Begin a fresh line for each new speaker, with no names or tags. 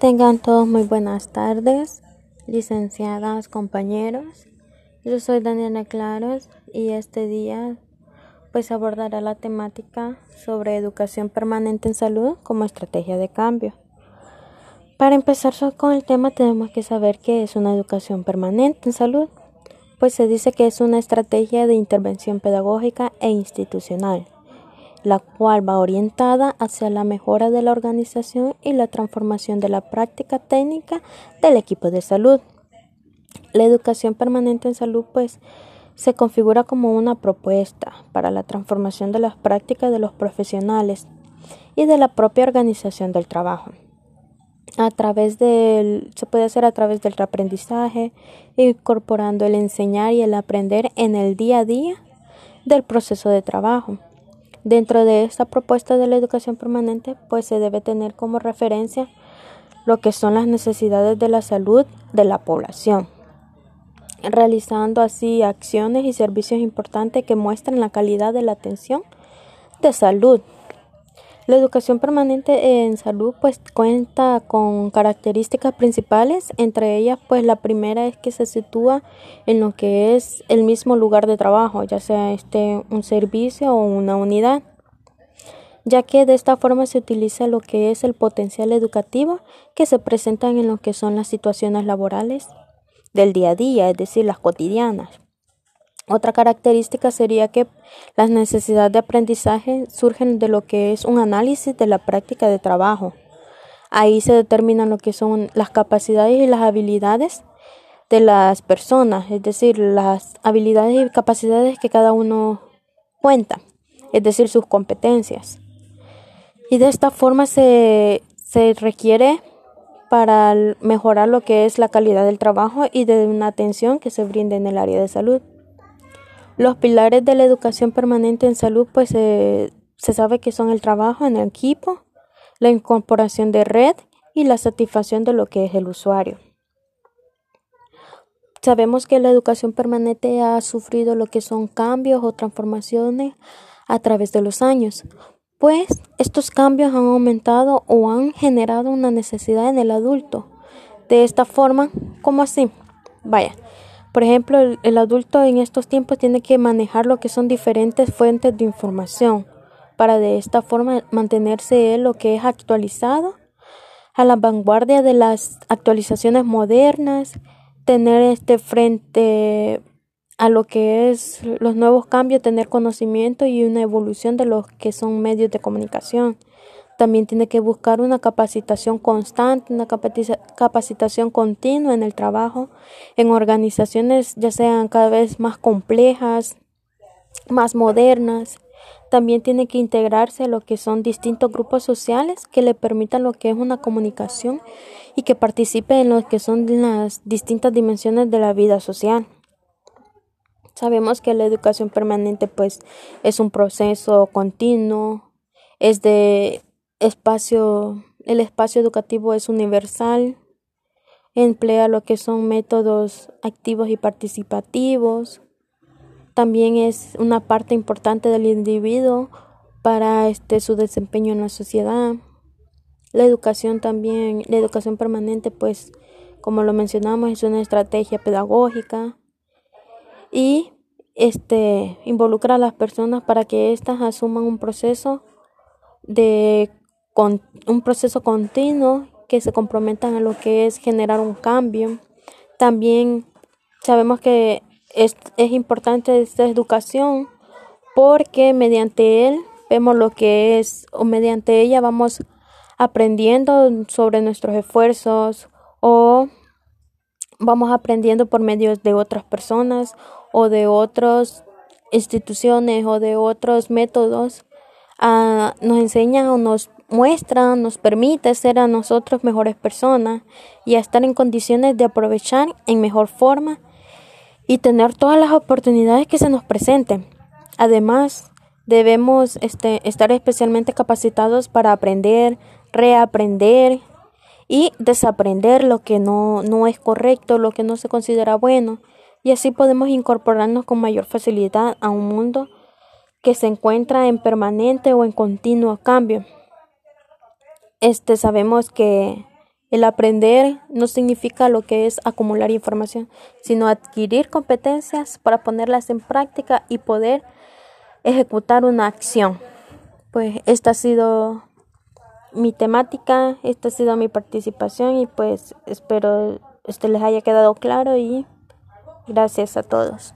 Tengan todos muy buenas tardes, licenciadas, compañeros. Yo soy Daniela Claros y este día pues abordará la temática sobre educación permanente en salud como estrategia de cambio. Para empezar con el tema tenemos que saber qué es una educación permanente en salud, pues se dice que es una estrategia de intervención pedagógica e institucional la cual va orientada hacia la mejora de la organización y la transformación de la práctica técnica del equipo de salud. La educación permanente en salud pues se configura como una propuesta para la transformación de las prácticas de los profesionales y de la propia organización del trabajo. A través del, se puede hacer a través del aprendizaje, incorporando el enseñar y el aprender en el día a día del proceso de trabajo. Dentro de esta propuesta de la educación permanente, pues se debe tener como referencia lo que son las necesidades de la salud de la población, realizando así acciones y servicios importantes que muestran la calidad de la atención de salud la educación permanente en salud pues cuenta con características principales, entre ellas pues la primera es que se sitúa en lo que es el mismo lugar de trabajo, ya sea este un servicio o una unidad, ya que de esta forma se utiliza lo que es el potencial educativo que se presentan en lo que son las situaciones laborales del día a día, es decir, las cotidianas. Otra característica sería que las necesidades de aprendizaje surgen de lo que es un análisis de la práctica de trabajo. Ahí se determinan lo que son las capacidades y las habilidades de las personas, es decir, las habilidades y capacidades que cada uno cuenta, es decir, sus competencias. Y de esta forma se, se requiere para mejorar lo que es la calidad del trabajo y de una atención que se brinde en el área de salud. Los pilares de la educación permanente en salud, pues se sabe que son el trabajo en equipo, la incorporación de red y la satisfacción de lo que es el usuario. Sabemos que la educación permanente ha sufrido lo que son cambios o transformaciones a través de los años, pues estos cambios han aumentado o han generado una necesidad en el adulto. De esta forma, ¿cómo así? Vaya, por ejemplo, el, adulto en estos tiempos tiene que manejar lo que son diferentes fuentes de información para de esta forma mantenerse él lo que es actualizado a la vanguardia de las actualizaciones modernas, tener este frente a lo que es los nuevos cambios, tener conocimiento y una evolución de los que son medios de comunicación. También tiene que buscar una capacitación constante, una capacitación continua en el trabajo, en organizaciones ya sean cada vez más complejas, más modernas. También tiene que integrarse a lo que son distintos grupos sociales que le permitan lo que es una comunicación y que participe en lo que son las distintas dimensiones de la vida social. Sabemos que la educación permanente pues es un proceso continuo, es de espacio, el espacio educativo es universal, emplea lo que son métodos activos y participativos, también es una parte importante del individuo para este su desempeño en la sociedad. La educación también, la educación permanente, pues, como lo mencionamos, es una estrategia pedagógica y este involucra a las personas para que éstas asuman un proceso de con un proceso continuo que se comprometan a lo que es generar un cambio. También sabemos que es, importante esta educación porque mediante él vemos lo que es o mediante ella vamos aprendiendo sobre nuestros esfuerzos o vamos aprendiendo por medio de otras personas o de otras instituciones o de otros métodos. Ah, nos enseñan o nos muestra, nos permite ser a nosotros mejores personas y a estar en condiciones de aprovechar en mejor forma y tener todas las oportunidades que se nos presenten. Además, debemos este, estar especialmente capacitados para aprender, reaprender y desaprender lo que no, no es correcto, lo que no se considera bueno, y así podemos incorporarnos con mayor facilidad a un mundo que se encuentra en permanente o en continuo cambio. Este sabemos que El aprender no significa lo que es acumular información, sino adquirir competencias para ponerlas en práctica y poder ejecutar una acción. Pues esta ha sido mi temática, esta ha sido mi participación y pues espero este les haya quedado claro y gracias a todos.